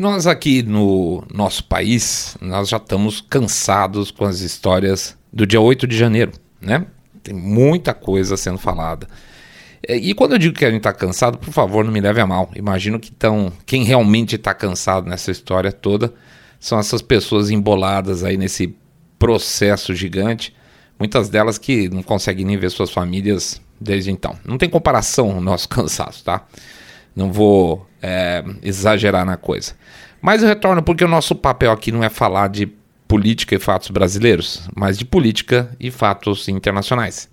Nós aqui no nosso país, nós já estamos cansados com as histórias do dia 8 de janeiro, né? Tem muita coisa sendo falada. É, e quando eu digo que a gente está cansado, por favor, não me leve a mal. Imagino que tão, quem realmente está cansado nessa história toda são essas pessoas emboladas aí nesse processo gigante. Muitas delas que não conseguem nem ver suas famílias desde então. Não tem comparação o nosso cansaço, tá? Não vou é, exagerar na coisa. Mas eu retorno porque o nosso papel aqui não é falar de política e fatos brasileiros, mas de política e fatos internacionais.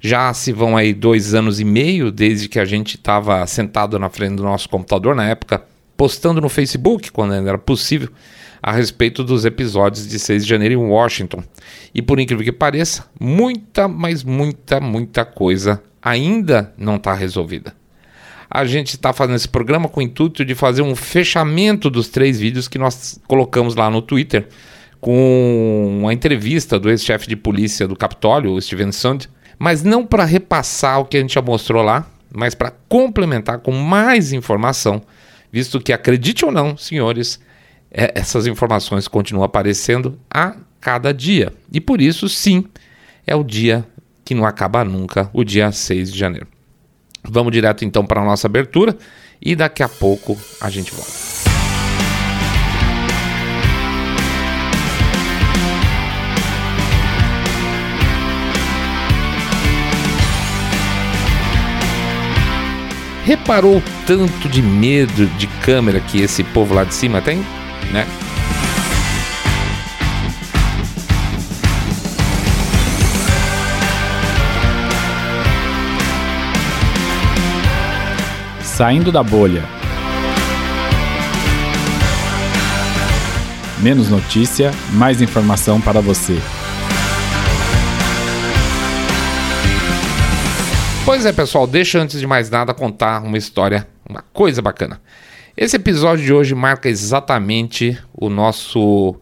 Já se vão aí dois anos e meio desde que a gente estava sentado na frente do nosso computador, na época, postando no Facebook, quando ainda era possível, a respeito dos episódios de 6 de janeiro em Washington. E por incrível que pareça, muita, mas muita, muita coisa ainda não está resolvida. A gente está fazendo esse programa com o intuito de fazer um fechamento dos três vídeos que nós colocamos lá no Twitter, com uma entrevista do ex-chefe de polícia do Capitólio, o Steven Sund, mas não para repassar o que a gente já mostrou lá, mas para complementar com mais informação, visto que, acredite ou não, senhores, é, essas informações continuam aparecendo a cada dia. E por isso, sim, é o dia que não acaba nunca, o dia 6 de janeiro. Vamos direto então para a nossa abertura e daqui a pouco a gente volta. Reparou o tanto de medo de câmera que esse povo lá de cima tem? Né? Saindo da bolha. Menos notícia, mais informação para você. Pois é, pessoal, deixa antes de mais nada contar uma história, uma coisa bacana. Esse episódio de hoje marca exatamente o nosso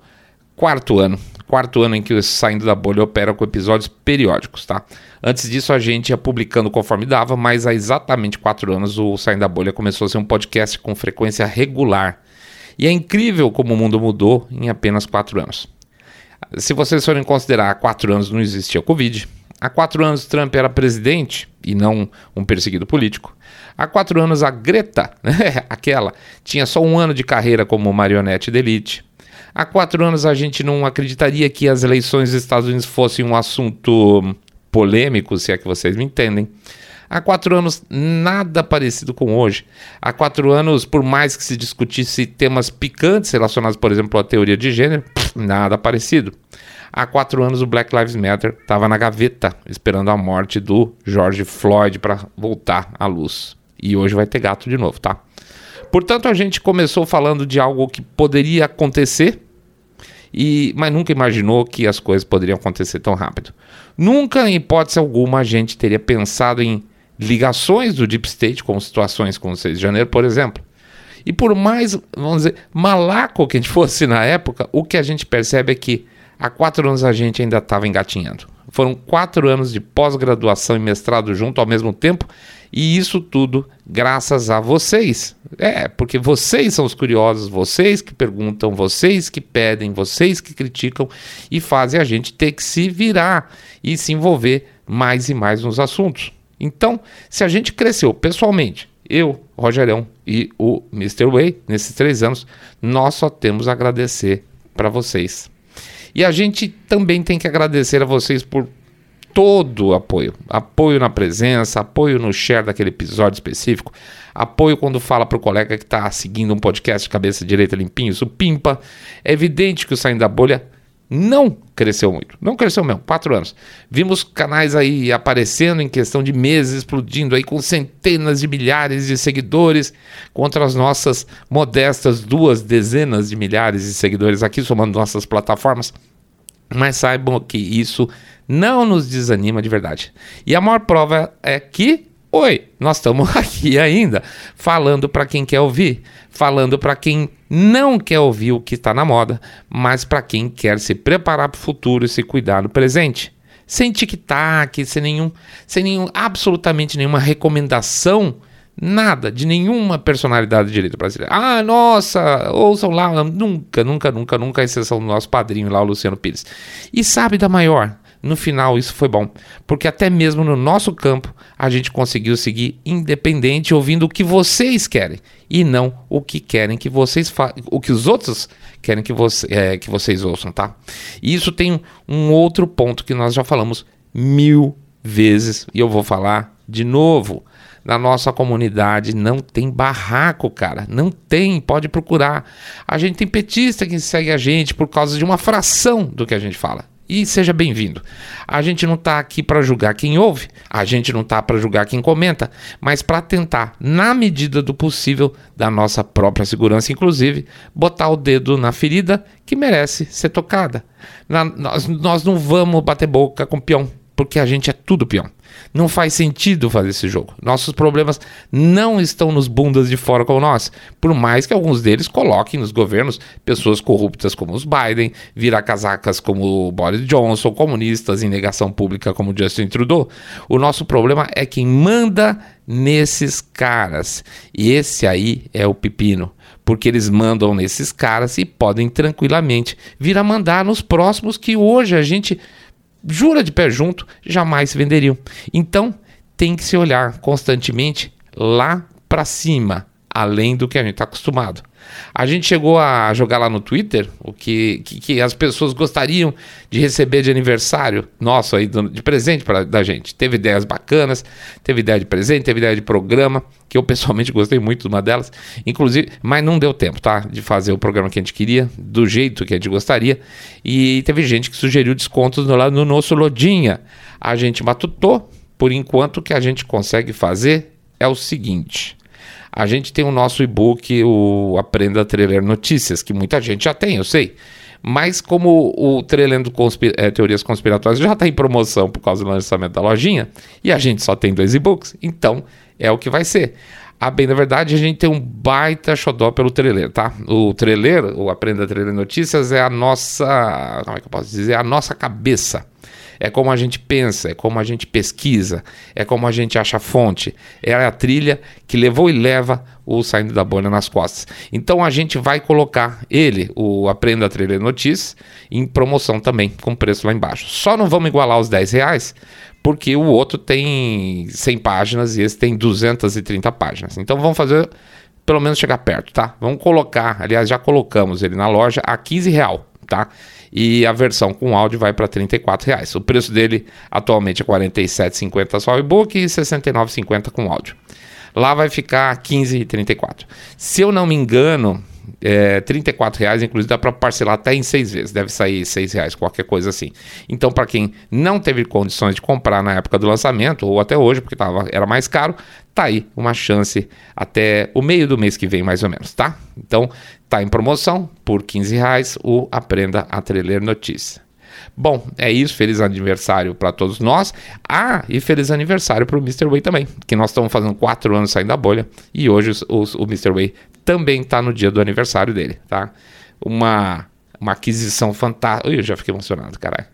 quarto ano. Quarto ano em que o Saindo da Bolha opera com episódios periódicos, tá? Antes disso, a gente ia publicando conforme dava, mas há exatamente quatro anos o Saindo da Bolha começou a ser um podcast com frequência regular. E é incrível como o mundo mudou em apenas quatro anos. Se vocês forem considerar, há quatro anos não existia Covid, Há quatro anos Trump era presidente e não um perseguido político. Há quatro anos a Greta, né, aquela, tinha só um ano de carreira como marionete de elite. Há quatro anos a gente não acreditaria que as eleições dos Estados Unidos fossem um assunto polêmico, se é que vocês me entendem. Há quatro anos, nada parecido com hoje. Há quatro anos, por mais que se discutisse temas picantes relacionados, por exemplo, à teoria de gênero, nada parecido. Há quatro anos o Black Lives Matter estava na gaveta, esperando a morte do George Floyd para voltar à luz. E hoje vai ter gato de novo, tá? Portanto, a gente começou falando de algo que poderia acontecer, e, mas nunca imaginou que as coisas poderiam acontecer tão rápido. Nunca, em hipótese alguma, a gente teria pensado em ligações do Deep State, como situações como o 6 de janeiro, por exemplo. E por mais, vamos dizer, malaco que a gente fosse na época, o que a gente percebe é que Há quatro anos a gente ainda estava engatinhando. Foram quatro anos de pós-graduação e mestrado junto ao mesmo tempo, e isso tudo graças a vocês. É, porque vocês são os curiosos, vocês que perguntam, vocês que pedem, vocês que criticam e fazem a gente ter que se virar e se envolver mais e mais nos assuntos. Então, se a gente cresceu pessoalmente, eu, Rogerão e o Mr. Way, nesses três anos, nós só temos a agradecer para vocês. E a gente também tem que agradecer a vocês por todo o apoio. Apoio na presença, apoio no share daquele episódio específico, apoio quando fala para o colega que está seguindo um podcast de cabeça direita limpinho, isso pimpa. É evidente que o Saindo da Bolha não cresceu muito. Não cresceu mesmo, quatro anos. Vimos canais aí aparecendo em questão de meses, explodindo aí com centenas de milhares de seguidores contra as nossas modestas duas dezenas de milhares de seguidores aqui, somando nossas plataformas. Mas saibam que isso não nos desanima de verdade. E a maior prova é que Oi, nós estamos aqui ainda falando para quem quer ouvir, falando para quem não quer ouvir o que está na moda, mas para quem quer se preparar para o futuro e se cuidar do presente. Sem tic-tac, sem nenhum, sem nenhum, absolutamente nenhuma recomendação Nada de nenhuma personalidade de direito brasileira. Ah, nossa, ouçam lá, nunca, nunca, nunca, nunca, a exceção do nosso padrinho lá, o Luciano Pires. E sabe da maior? No final, isso foi bom, porque até mesmo no nosso campo a gente conseguiu seguir independente, ouvindo o que vocês querem e não o que querem que vocês o que os outros querem que, é, que vocês ouçam, tá? E isso tem um outro ponto que nós já falamos mil vezes e eu vou falar de novo na nossa comunidade não tem barraco, cara. Não tem, pode procurar. A gente tem petista que segue a gente por causa de uma fração do que a gente fala. E seja bem-vindo. A gente não está aqui para julgar quem ouve, a gente não está para julgar quem comenta, mas para tentar, na medida do possível, da nossa própria segurança, inclusive, botar o dedo na ferida que merece ser tocada. Na, nós, nós não vamos bater boca com peão, porque a gente é tudo peão. Não faz sentido fazer esse jogo. Nossos problemas não estão nos bundas de fora como nós, por mais que alguns deles coloquem nos governos pessoas corruptas como os Biden, vira-casacas como o Boris Johnson, comunistas em negação pública como Justin Trudeau. O nosso problema é quem manda nesses caras. E esse aí é o pepino porque eles mandam nesses caras e podem tranquilamente vir a mandar nos próximos que hoje a gente jura de pé junto, jamais venderiam. Então, tem que se olhar constantemente lá para cima, além do que a gente está acostumado. A gente chegou a jogar lá no Twitter o que, que, que, as pessoas gostariam de receber de aniversário nosso aí, de presente para da gente. Teve ideias bacanas, teve ideia de presente, teve ideia de programa, que eu pessoalmente gostei muito de uma delas, inclusive, mas não deu tempo, tá? De fazer o programa que a gente queria, do jeito que a gente gostaria. E teve gente que sugeriu descontos no, no nosso Lodinha. A gente matutou, por enquanto o que a gente consegue fazer é o seguinte a gente tem o nosso e-book, o Aprenda a Treler Notícias, que muita gente já tem, eu sei. Mas como o Trelendo Conspir é, Teorias Conspiratórias já está em promoção por causa do lançamento da lojinha, e a gente só tem dois e-books, então é o que vai ser. A bem da verdade, a gente tem um baita xodó pelo Treler, tá? O Treler, o Aprenda a Notícias, é a nossa. Como é que eu posso dizer? É a nossa cabeça é como a gente pensa, é como a gente pesquisa, é como a gente acha fonte. É a trilha que levou e leva o Saindo da Bolha nas costas. Então a gente vai colocar ele, o Aprenda a Trilha Notícias, em promoção também, com preço lá embaixo. Só não vamos igualar os 10 reais, porque o outro tem 100 páginas e esse tem 230 páginas. Então vamos fazer pelo menos chegar perto, tá? Vamos colocar, aliás, já colocamos ele na loja a 15 real, tá? E a versão com áudio vai para R$ reais. O preço dele atualmente é R$ 47,50 só o e-book e R$ 69,50 com áudio. Lá vai ficar R$ 15,34. Se eu não me engano, é, 34 reais, inclusive dá para parcelar até em seis vezes, deve sair seis reais, qualquer coisa assim. Então, para quem não teve condições de comprar na época do lançamento, ou até hoje, porque tava, era mais caro, tá aí uma chance até o meio do mês que vem, mais ou menos, tá? Então, tá em promoção por 15 reais o Aprenda a Treler Notícia. Bom, é isso. Feliz aniversário para todos nós. Ah, e feliz aniversário para o Mr. Way também, que nós estamos fazendo quatro anos saindo da bolha e hoje o, o Mr. Way também está no dia do aniversário dele, tá? Uma, uma aquisição fantástica. Eu já fiquei emocionado, caralho.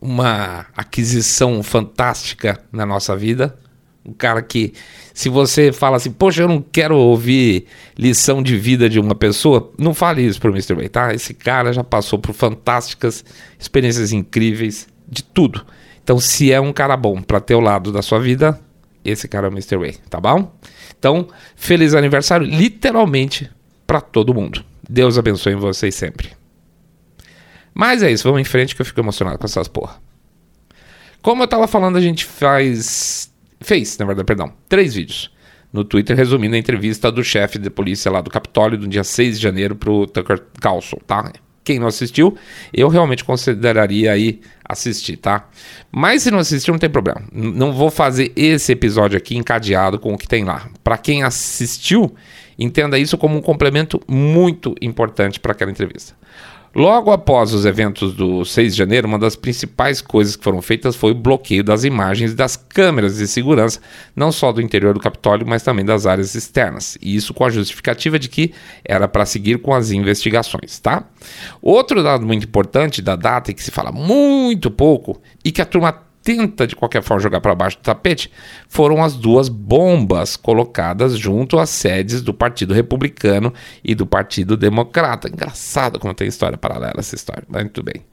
Uma aquisição fantástica na nossa vida. Um cara que, se você fala assim, poxa, eu não quero ouvir lição de vida de uma pessoa, não fale isso pro Mr. Way, tá? Esse cara já passou por fantásticas experiências incríveis de tudo. Então, se é um cara bom para ter o lado da sua vida, esse cara é o Mr. Way, tá bom? Então, feliz aniversário, literalmente, para todo mundo. Deus abençoe vocês sempre. Mas é isso, vamos em frente que eu fico emocionado com essas porra. Como eu tava falando, a gente faz fez, na verdade, perdão, três vídeos no Twitter resumindo a entrevista do chefe de polícia lá do Capitólio do dia 6 de janeiro pro Tucker Carlson, tá? Quem não assistiu, eu realmente consideraria aí assistir, tá? Mas se não assistiu, não tem problema. Não vou fazer esse episódio aqui encadeado com o que tem lá. Para quem assistiu, entenda isso como um complemento muito importante para aquela entrevista. Logo após os eventos do 6 de janeiro, uma das principais coisas que foram feitas foi o bloqueio das imagens das câmeras de segurança, não só do interior do Capitólio, mas também das áreas externas. E isso com a justificativa de que era para seguir com as investigações, tá? Outro dado muito importante da data e que se fala muito pouco e que a turma tenta de qualquer forma jogar para baixo do tapete foram as duas bombas colocadas junto às sedes do Partido Republicano e do Partido Democrata. Engraçado como tem história paralela essa história, mas muito bem.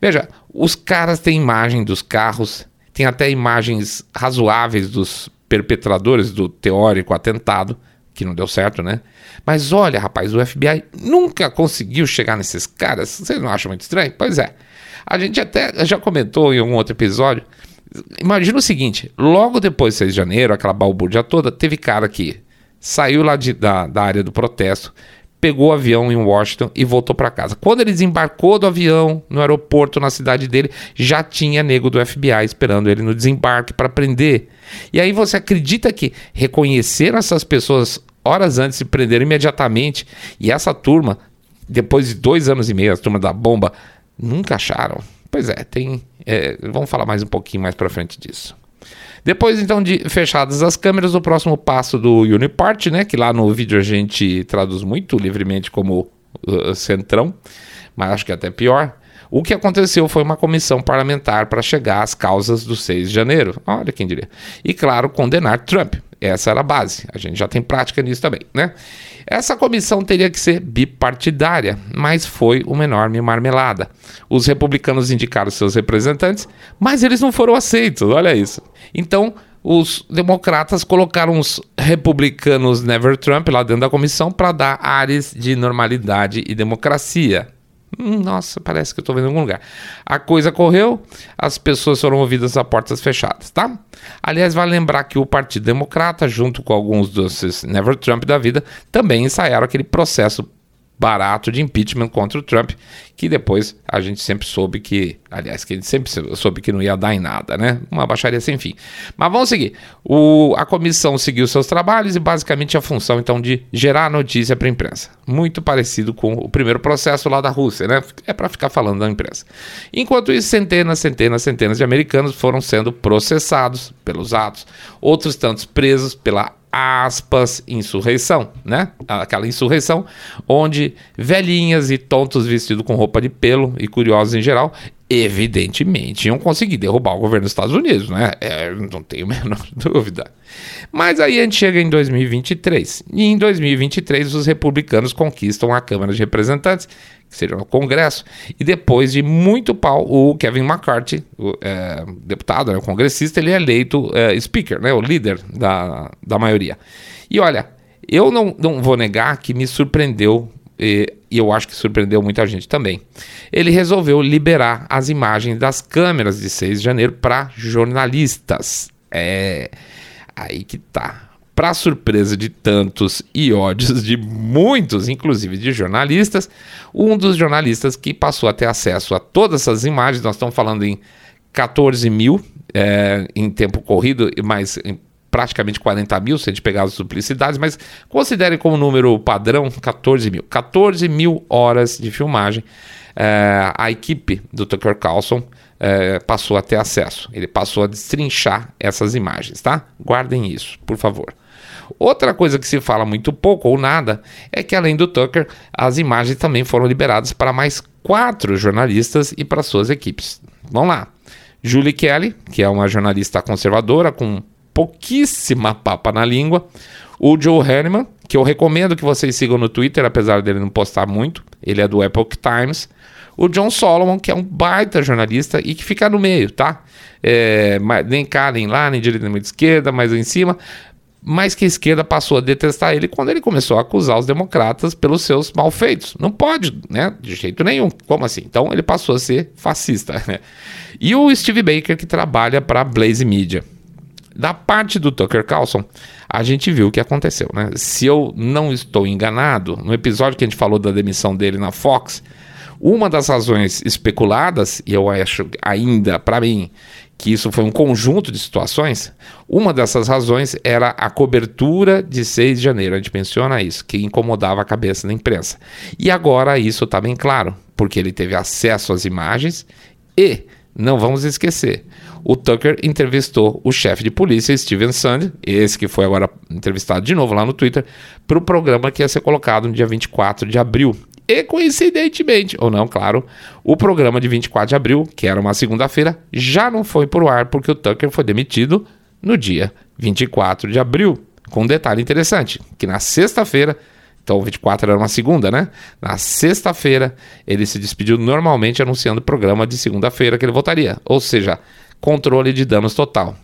Veja, os caras têm imagem dos carros, tem até imagens razoáveis dos perpetradores do teórico atentado, que não deu certo, né? Mas olha, rapaz, o FBI nunca conseguiu chegar nesses caras. Vocês não acham muito estranho? Pois é. A gente até já comentou em algum outro episódio. Imagina o seguinte: logo depois de 6 de janeiro, aquela balbúrdia toda, teve cara que saiu lá de, da, da área do protesto, pegou o avião em Washington e voltou para casa. Quando ele desembarcou do avião no aeroporto na cidade dele, já tinha nego do FBI esperando ele no desembarque para prender. E aí você acredita que reconheceram essas pessoas horas antes de prender imediatamente e essa turma, depois de dois anos e meio, a turma da bomba, Nunca acharam? Pois é, tem. É, vamos falar mais um pouquinho mais para frente disso. Depois, então, de fechadas as câmeras, o próximo passo do Unipart, né? Que lá no vídeo a gente traduz muito livremente como uh, centrão, mas acho que é até pior. O que aconteceu foi uma comissão parlamentar para chegar às causas do 6 de janeiro. Olha quem diria. E, claro, condenar Trump. Essa era a base. A gente já tem prática nisso também, né? Essa comissão teria que ser bipartidária, mas foi uma enorme marmelada. Os republicanos indicaram seus representantes, mas eles não foram aceitos, olha isso. Então, os democratas colocaram os republicanos Never Trump lá dentro da comissão para dar áreas de normalidade e democracia. Hum, nossa, parece que eu estou vendo em algum lugar. A coisa correu, as pessoas foram ouvidas a portas fechadas, tá? Aliás, vale lembrar que o Partido Democrata, junto com alguns dos Never Trump da vida, também ensaiaram aquele processo barato de impeachment contra o Trump, que depois a gente sempre soube que, aliás, que a gente sempre soube que não ia dar em nada, né? Uma baixaria sem fim. Mas vamos seguir. O, a comissão seguiu seus trabalhos e basicamente a função então de gerar notícia para a imprensa. Muito parecido com o primeiro processo lá da Rússia, né? É para ficar falando da imprensa. Enquanto isso, centenas, centenas, centenas de americanos foram sendo processados pelos atos, outros tantos presos pela aspas, insurreição, né? Aquela insurreição onde velhinhas e tontos vestidos com roupa de pelo e curiosos em geral, evidentemente iam conseguir derrubar o governo dos Estados Unidos, né? É, não tenho a menor dúvida. Mas aí a gente chega em 2023. E em 2023 os republicanos conquistam a Câmara de Representantes, que seria o Congresso, e depois de muito pau, o Kevin McCarthy, o é, deputado, né, o congressista, ele é eleito é, speaker, né, o líder da, da maioria. E olha, eu não, não vou negar que me surpreendeu e, eu acho que surpreendeu muita gente também. Ele resolveu liberar as imagens das câmeras de 6 de janeiro para jornalistas. É aí que tá. Para surpresa de tantos e ódios de muitos, inclusive de jornalistas, um dos jornalistas que passou a ter acesso a todas essas imagens, nós estamos falando em 14 mil é, em tempo corrido, mas praticamente 40 mil, se a gente pegar as duplicidades, mas considere como número padrão 14 mil. 14 mil horas de filmagem. É, a equipe do Tucker Carlson é, passou a ter acesso. Ele passou a destrinchar essas imagens, tá? Guardem isso, por favor. Outra coisa que se fala muito pouco ou nada é que, além do Tucker, as imagens também foram liberadas para mais quatro jornalistas e para suas equipes. Vamos lá. Julie Kelly, que é uma jornalista conservadora com pouquíssima papa na língua. O Joe Hanneman, que eu recomendo que vocês sigam no Twitter, apesar dele não postar muito. Ele é do Epoch Times. O John Solomon, que é um baita jornalista e que fica no meio, tá? É, nem cá, nem lá, nem direita, nem esquerda, mas em cima mas que a esquerda passou a detestar ele quando ele começou a acusar os democratas pelos seus malfeitos. Não pode, né? De jeito nenhum. Como assim? Então ele passou a ser fascista. Né? E o Steve Baker, que trabalha para Blaze Media. Da parte do Tucker Carlson, a gente viu o que aconteceu, né? Se eu não estou enganado, no episódio que a gente falou da demissão dele na Fox, uma das razões especuladas, e eu acho ainda, para mim, que isso foi um conjunto de situações, uma dessas razões era a cobertura de 6 de janeiro. A gente menciona isso, que incomodava a cabeça da imprensa. E agora isso está bem claro, porque ele teve acesso às imagens e, não vamos esquecer, o Tucker entrevistou o chefe de polícia, Steven Sand, esse que foi agora entrevistado de novo lá no Twitter, para o programa que ia ser colocado no dia 24 de abril. E coincidentemente, ou não, claro, o programa de 24 de abril, que era uma segunda-feira, já não foi pro ar porque o Tucker foi demitido no dia 24 de abril. Com um detalhe interessante, que na sexta-feira, então 24 era uma segunda, né? Na sexta-feira, ele se despediu normalmente anunciando o programa de segunda-feira que ele votaria. Ou seja, controle de danos total.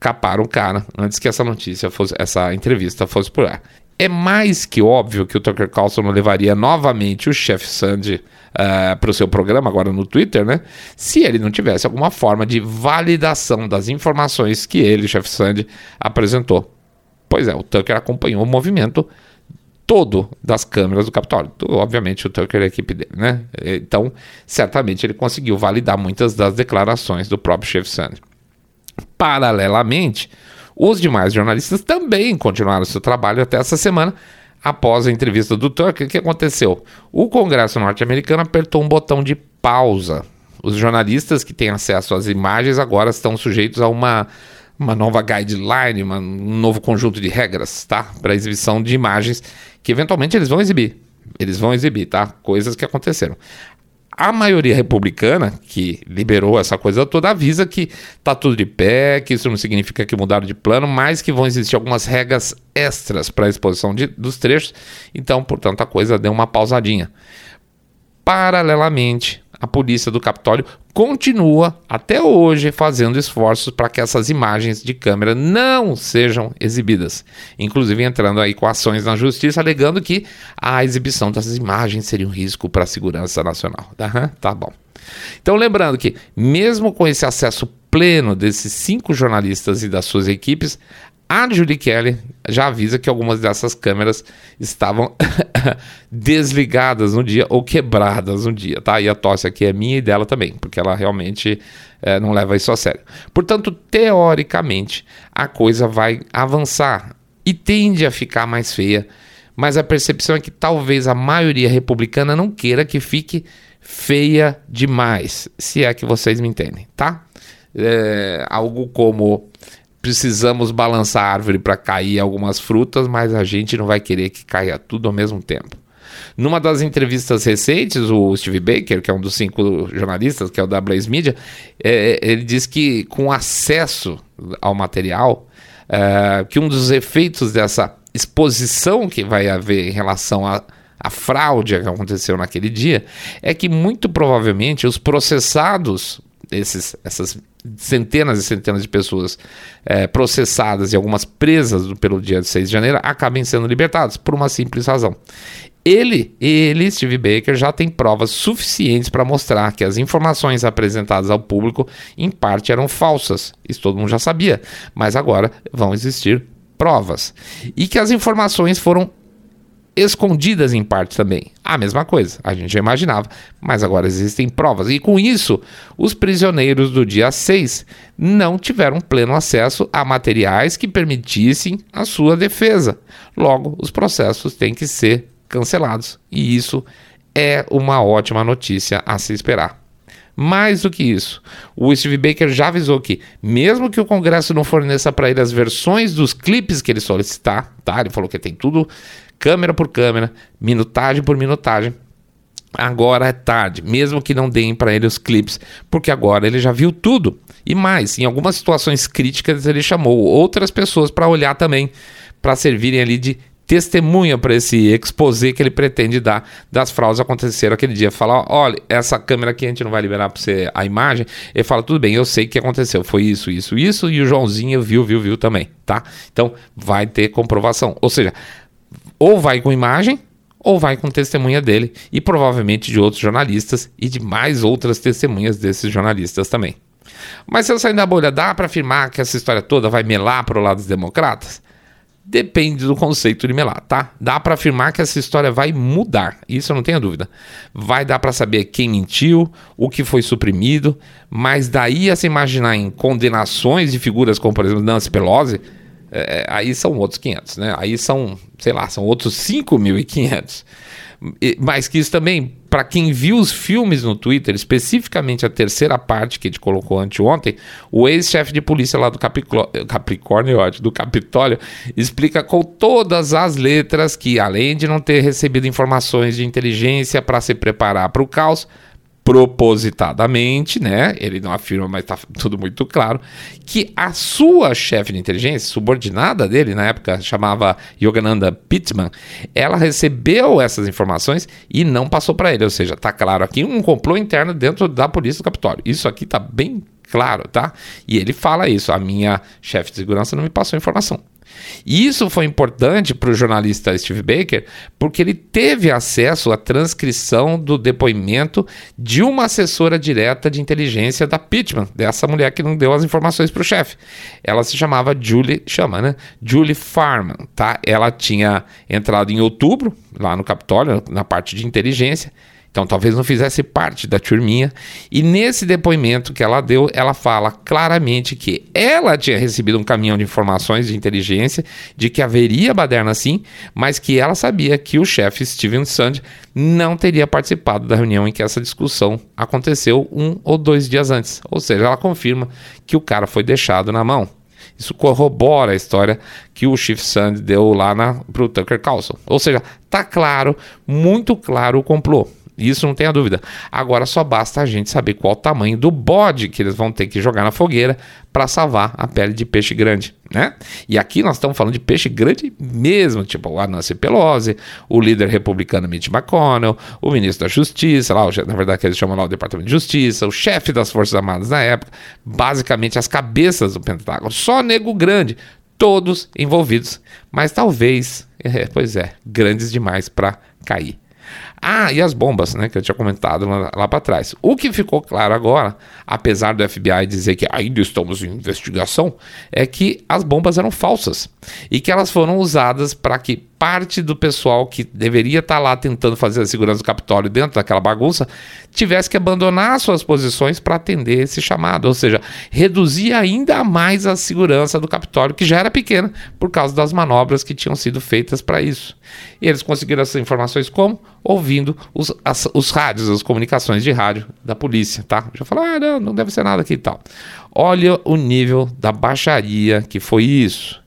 Caparam o cara antes que essa notícia fosse, essa entrevista fosse por ar. É mais que óbvio que o Tucker Carlson levaria novamente o chefe Sandy uh, eh, para o seu programa, agora no Twitter, né? Se ele não tivesse alguma forma de validação das informações que ele, chefe Sandy, apresentou. Pois é, o Tucker acompanhou o movimento todo das câmeras do Capitólio. Obviamente, o Tucker é a equipe dele, né? Então, certamente ele conseguiu validar muitas das declarações do próprio chefe Sandy. Paralelamente, os demais jornalistas também continuaram seu trabalho até essa semana. Após a entrevista do Tucker, o que aconteceu? O Congresso norte-americano apertou um botão de pausa. Os jornalistas que têm acesso às imagens agora estão sujeitos a uma, uma nova guideline, uma, um novo conjunto de regras, tá? Para exibição de imagens que eventualmente eles vão exibir. Eles vão exibir, tá? Coisas que aconteceram a maioria republicana, que liberou essa coisa toda, avisa que tá tudo de pé, que isso não significa que mudaram de plano, mas que vão existir algumas regras extras para a exposição de, dos trechos. Então, portanto, a coisa deu uma pausadinha. Paralelamente, a polícia do Capitólio continua até hoje fazendo esforços para que essas imagens de câmera não sejam exibidas, inclusive entrando aí com ações na justiça alegando que a exibição dessas imagens seria um risco para a segurança nacional. Uhum, tá bom. Então lembrando que mesmo com esse acesso pleno desses cinco jornalistas e das suas equipes, a Julie Kelly já avisa que algumas dessas câmeras estavam desligadas no dia ou quebradas no dia, tá? E a tosse aqui é minha e dela também, porque ela realmente é, não leva isso a sério. Portanto, teoricamente, a coisa vai avançar e tende a ficar mais feia, mas a percepção é que talvez a maioria republicana não queira que fique feia demais, se é que vocês me entendem, tá? É, algo como precisamos balançar a árvore para cair algumas frutas, mas a gente não vai querer que caia tudo ao mesmo tempo. Numa das entrevistas recentes, o Steve Baker, que é um dos cinco jornalistas, que é o da Blaze Media, é, ele diz que com acesso ao material, é, que um dos efeitos dessa exposição que vai haver em relação a a fraude que aconteceu naquele dia, é que muito provavelmente os processados, esses, essas centenas e centenas de pessoas é, processadas e algumas presas pelo dia 6 de janeiro acabem sendo libertadas por uma simples razão. Ele, ele, Steve Baker, já tem provas suficientes para mostrar que as informações apresentadas ao público, em parte, eram falsas. Isso todo mundo já sabia, mas agora vão existir provas. E que as informações foram escondidas em parte também. A mesma coisa, a gente já imaginava, mas agora existem provas. E com isso, os prisioneiros do dia 6 não tiveram pleno acesso a materiais que permitissem a sua defesa. Logo, os processos têm que ser cancelados. E isso é uma ótima notícia a se esperar. Mais do que isso, o Steve Baker já avisou que, mesmo que o Congresso não forneça para ele as versões dos clipes que ele solicitar, tá? Ele falou que tem tudo câmera por câmera, minutagem por minutagem. Agora é tarde, mesmo que não deem para ele os clipes, porque agora ele já viu tudo. E mais, em algumas situações críticas ele chamou outras pessoas para olhar também, para servirem ali de testemunha para esse exposé que ele pretende dar das fraudes aconteceram aquele dia. Falar, olha, essa câmera aqui a gente não vai liberar para você a imagem. Ele fala, tudo bem, eu sei o que aconteceu, foi isso, isso, isso, e o Joãozinho viu, viu, viu também, tá? Então vai ter comprovação. Ou seja, ou vai com imagem ou vai com testemunha dele e provavelmente de outros jornalistas e de mais outras testemunhas desses jornalistas também. Mas se eu sair da bolha, dá para afirmar que essa história toda vai melar para o lado dos democratas? Depende do conceito de melar, tá? Dá para afirmar que essa história vai mudar, isso eu não tenho dúvida. Vai dar para saber quem mentiu, o que foi suprimido, mas daí a se imaginar em condenações de figuras como, por exemplo, Nancy Pelosi, é, aí são outros 500, né? Aí são sei lá, são outros 5.500. Mas que isso também, para quem viu os filmes no Twitter, especificamente a terceira parte que a gente colocou anteontem, o ex-chefe de polícia lá do Capricórnio, do Capitólio, explica com todas as letras que, além de não ter recebido informações de inteligência para se preparar para o caos, propositadamente, né? Ele não afirma, mas está tudo muito claro, que a sua chefe de inteligência, subordinada dele, na época chamava Yogananda Pittman, ela recebeu essas informações e não passou para ele. Ou seja, está claro aqui um complô interno dentro da polícia do Capitólio. Isso aqui está bem claro, tá? E ele fala isso: a minha chefe de segurança não me passou informação. E isso foi importante para o jornalista Steve Baker, porque ele teve acesso à transcrição do depoimento de uma assessora direta de inteligência da Pittman, dessa mulher que não deu as informações para o chefe. Ela se chamava Julie, chama, né? Julie Farman, tá? Ela tinha entrado em outubro lá no Capitólio, na parte de inteligência, então talvez não fizesse parte da turminha. E nesse depoimento que ela deu, ela fala claramente que ela tinha recebido um caminhão de informações de inteligência de que haveria baderna sim, mas que ela sabia que o chefe Steven Sand não teria participado da reunião em que essa discussão aconteceu um ou dois dias antes. Ou seja, ela confirma que o cara foi deixado na mão. Isso corrobora a história que o Chief Sand deu lá para o Tucker Carlson. Ou seja, tá claro, muito claro o complô. Isso não tenha dúvida. Agora só basta a gente saber qual o tamanho do bode que eles vão ter que jogar na fogueira para salvar a pele de peixe grande, né? E aqui nós estamos falando de peixe grande mesmo, tipo a Nancy Pelosi, o líder republicano Mitch McConnell, o ministro da Justiça, lá, na verdade que eles chamam lá o Departamento de Justiça, o chefe das Forças Armadas na época, basicamente as cabeças do Pentágono, só nego grande, todos envolvidos, mas talvez, é, pois é, grandes demais para cair. Ah, e as bombas, né, que eu tinha comentado lá, lá para trás. O que ficou claro agora, apesar do FBI dizer que ainda estamos em investigação, é que as bombas eram falsas e que elas foram usadas para que parte do pessoal que deveria estar tá lá tentando fazer a segurança do Capitólio dentro daquela bagunça tivesse que abandonar suas posições para atender esse chamado, ou seja, reduzir ainda mais a segurança do Capitólio, que já era pequena por causa das manobras que tinham sido feitas para isso. E eles conseguiram essas informações como? Ouvindo os, as, os rádios, as comunicações de rádio da polícia, tá? Já falaram, ah, não, não deve ser nada aqui e tal. Olha o nível da baixaria que foi isso.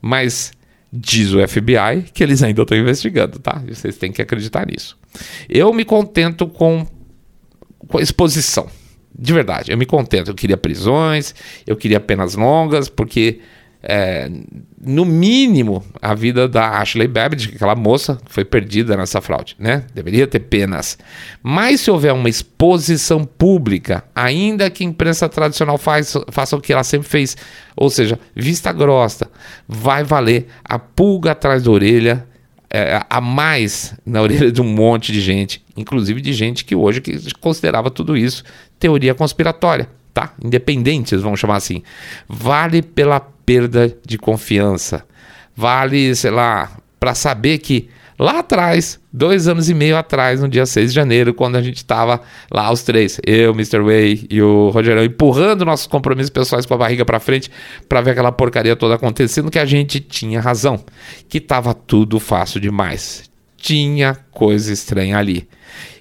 Mas Diz o FBI que eles ainda estão investigando, tá? Vocês têm que acreditar nisso. Eu me contento com, com exposição. De verdade, eu me contento. Eu queria prisões, eu queria penas longas, porque é, no mínimo, a vida da Ashley Babbitt, aquela moça que foi perdida nessa fraude, né? Deveria ter penas. Mas se houver uma exposição pública, ainda que a imprensa tradicional faz, faça o que ela sempre fez, ou seja, vista grossa, vai valer a pulga atrás da orelha, é, a mais na orelha de um monte de gente, inclusive de gente que hoje considerava tudo isso teoria conspiratória tá? Independentes, vamos chamar assim. Vale pela perda de confiança. Vale, sei lá, para saber que lá atrás, dois anos e meio atrás, no dia 6 de janeiro, quando a gente estava lá os três, eu, Mr. Way e o Rogerão, empurrando nossos compromissos pessoais com a barriga para frente para ver aquela porcaria toda acontecendo, que a gente tinha razão, que estava tudo fácil demais. Tinha coisa estranha ali.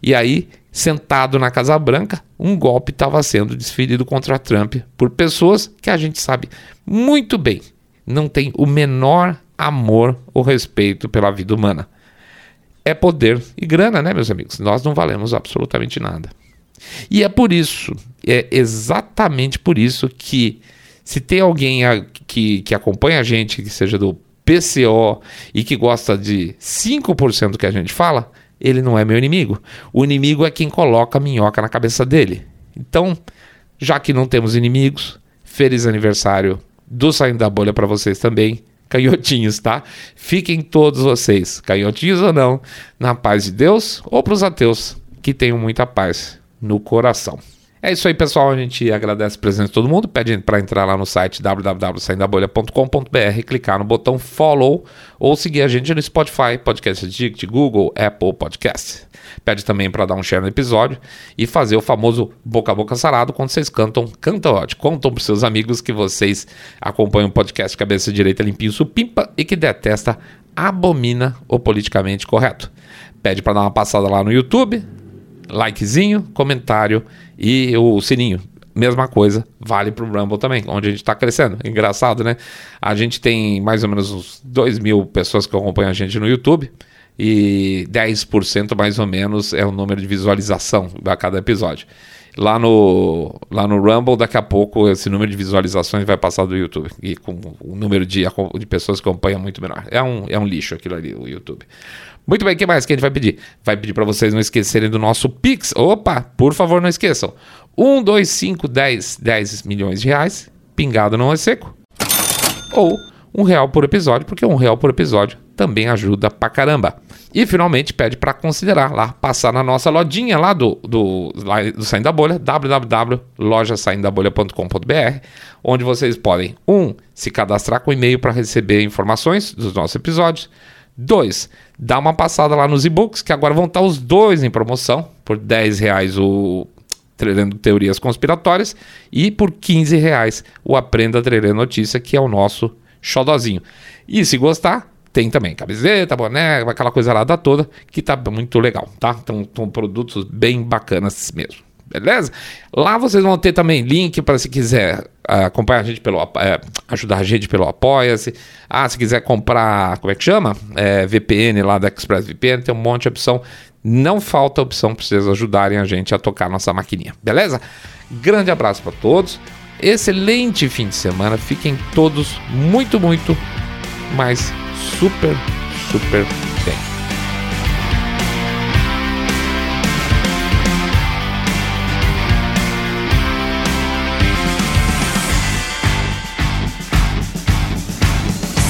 E aí sentado na Casa Branca, um golpe estava sendo desferido contra Trump por pessoas que a gente sabe muito bem não tem o menor amor ou respeito pela vida humana. É poder e grana, né, meus amigos? Nós não valemos absolutamente nada. E é por isso, é exatamente por isso que se tem alguém a, que, que acompanha a gente, que seja do PCO e que gosta de 5% do que a gente fala, ele não é meu inimigo. O inimigo é quem coloca a minhoca na cabeça dele. Então, já que não temos inimigos, feliz aniversário do Saindo da Bolha para vocês também. Canhotinhos, tá? Fiquem todos vocês, canhotinhos ou não, na paz de Deus ou para os ateus que tenham muita paz no coração. É isso aí, pessoal. A gente agradece a presença de todo mundo. Pede para entrar lá no site www.saindabolha.com.br, clicar no botão follow ou seguir a gente no Spotify, Podcast Addict, Google, Apple Podcast. Pede também para dar um share no episódio e fazer o famoso boca a boca sarado quando vocês cantam, cantam ótimo. Contam para seus amigos que vocês acompanham o podcast Cabeça Direita Limpinho Supimpa e que detesta, abomina o politicamente correto. Pede para dar uma passada lá no YouTube, likezinho, comentário e o sininho. Mesma coisa, vale para o Rumble também, onde a gente está crescendo. Engraçado, né? A gente tem mais ou menos uns 2 mil pessoas que acompanham a gente no YouTube e 10% mais ou menos é o número de visualização a cada episódio. Lá no, lá no Rumble, daqui a pouco, esse número de visualizações vai passar do YouTube. E com o número de, de pessoas que acompanham muito menor. É um, é um lixo aquilo ali, o YouTube. Muito bem, o que mais que a gente vai pedir? Vai pedir para vocês não esquecerem do nosso Pix. Opa, por favor, não esqueçam. 1, 2, 5, 10, 10 milhões de reais, pingado não é seco. Ou um real por episódio, porque um real por episódio também ajuda pra caramba. E finalmente pede para considerar lá, passar na nossa lojinha lá do, do, lá do Saindo da Bolha, www.lojasaindabolha.com.br, onde vocês podem, um, se cadastrar com e-mail para receber informações dos nossos episódios, dois, dar uma passada lá nos e-books, que agora vão estar os dois em promoção, por 10 reais o Treinando Teorias Conspiratórias e por 15 reais o Aprenda a Treinar Notícia, que é o nosso xodozinho. E se gostar, tem também camiseta, boné, aquela coisa lá da toda, que tá muito legal, tá? Então, são produtos bem bacanas mesmo. Beleza? Lá vocês vão ter também link para se quiser uh, acompanhar a gente pelo uh, ajudar a gente pelo Apoia-se. Ah, se quiser comprar, como é que chama? É, VPN lá da ExpressVPN, tem um monte de opção. Não falta opção para vocês ajudarem a gente a tocar nossa maquininha. Beleza? Grande abraço para todos. Excelente fim de semana. Fiquem todos muito, muito mais super, super bem.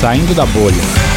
Saindo da bolha.